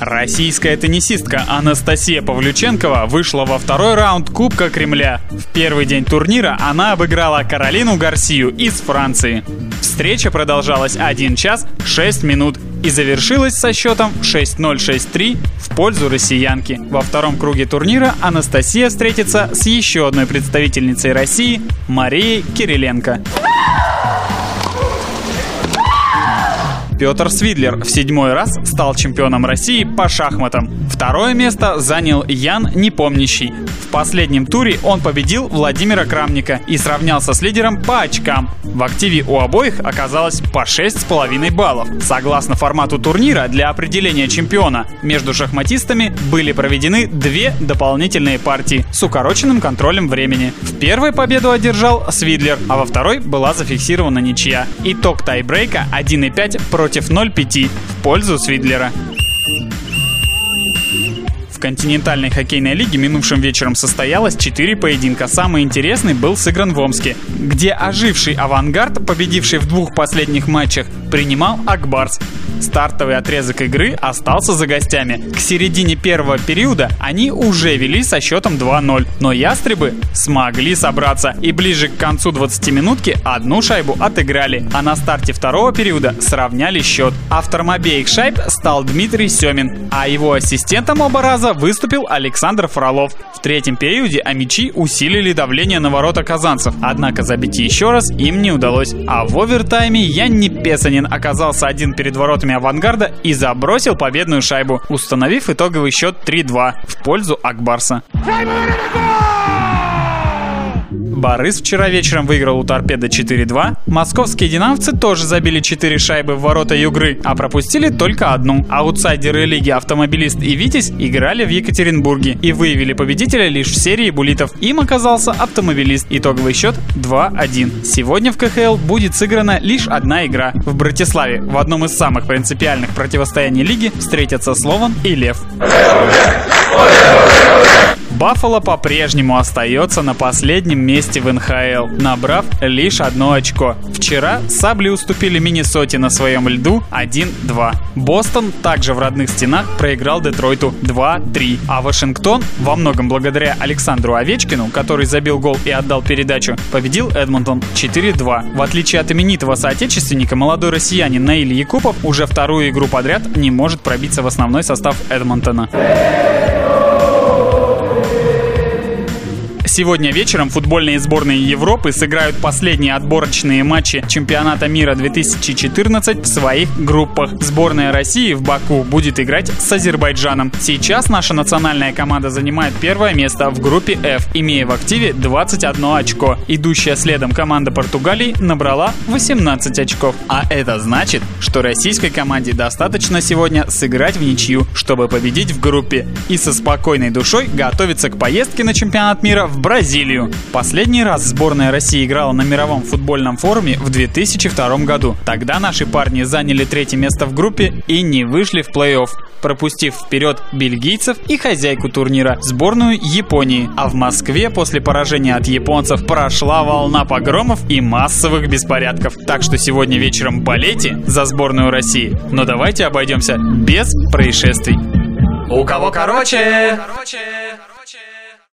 Российская теннисистка Анастасия Павлюченкова вышла во второй раунд Кубка Кремля. В первый день турнира она обыграла Каролину Гарсию из Франции. Встреча продолжалась 1 час 6 минут и завершилась со счетом 6-0-6-3 в пользу россиянки. Во втором круге турнира Анастасия встретится с еще одной представительницей России Марией Кириленко. Петр Свидлер в седьмой раз стал чемпионом России по шахматам. Второе место занял Ян Непомнящий. В последнем туре он победил Владимира Крамника и сравнялся с лидером по очкам. В активе у обоих оказалось по 6,5 баллов. Согласно формату турнира, для определения чемпиона между шахматистами были проведены две дополнительные партии с укороченным контролем времени. В первой победу одержал Свидлер, а во второй была зафиксирована ничья. Итог тайбрейка 1,5 против 0,5 в пользу Свидлера. Континентальной хоккейной лиге минувшим вечером состоялось 4 поединка. Самый интересный был сыгран в Омске, где оживший авангард, победивший в двух последних матчах, принимал Акбарс. Стартовый отрезок игры остался за гостями. К середине первого периода они уже вели со счетом 2-0, но ястребы смогли собраться и ближе к концу 20-минутки одну шайбу отыграли, а на старте второго периода сравняли счет. Автором обеих шайб стал Дмитрий Семин, а его ассистентом оба раза выступил Александр Фролов. В третьем периоде амичи усилили давление на ворота казанцев, однако забить еще раз им не удалось. А в овертайме Янни Песанин оказался один перед воротами авангарда и забросил победную шайбу, установив итоговый счет 3-2 в пользу Акбарса. Борис вчера вечером выиграл у Торпеда 4-2. Московские динамовцы тоже забили 4 шайбы в ворота Югры, а пропустили только одну. Аутсайдеры лиги Автомобилист и Витязь играли в Екатеринбурге и выявили победителя лишь в серии буллитов. Им оказался Автомобилист. Итоговый счет 2-1. Сегодня в КХЛ будет сыграна лишь одна игра. В Братиславе в одном из самых принципиальных противостояний лиги встретятся Слован и Лев. Баффало по-прежнему остается на последнем месте в НХЛ, набрав лишь одно очко. Вчера Сабли уступили Миннесоте на своем льду 1-2. Бостон также в родных стенах проиграл Детройту 2-3. А Вашингтон, во многом благодаря Александру Овечкину, который забил гол и отдал передачу, победил Эдмонтон 4-2. В отличие от именитого соотечественника, молодой россиянин Наиль Якупов уже вторую игру подряд не может пробиться в основной состав Эдмонтона. Сегодня вечером футбольные сборные Европы сыграют последние отборочные матчи чемпионата мира 2014 в своих группах. Сборная России в Баку будет играть с Азербайджаном. Сейчас наша национальная команда занимает первое место в группе F, имея в активе 21 очко. Идущая следом команда Португалии набрала 18 очков. А это значит, что российской команде достаточно сегодня сыграть в ничью, чтобы победить в группе и со спокойной душой готовиться к поездке на чемпионат мира в Бразилию. Последний раз сборная России играла на мировом футбольном форуме в 2002 году. Тогда наши парни заняли третье место в группе и не вышли в плей-офф, пропустив вперед бельгийцев и хозяйку турнира, сборную Японии. А в Москве после поражения от японцев прошла волна погромов и массовых беспорядков. Так что сегодня вечером болейте за сборную России. Но давайте обойдемся без происшествий. У кого короче? короче.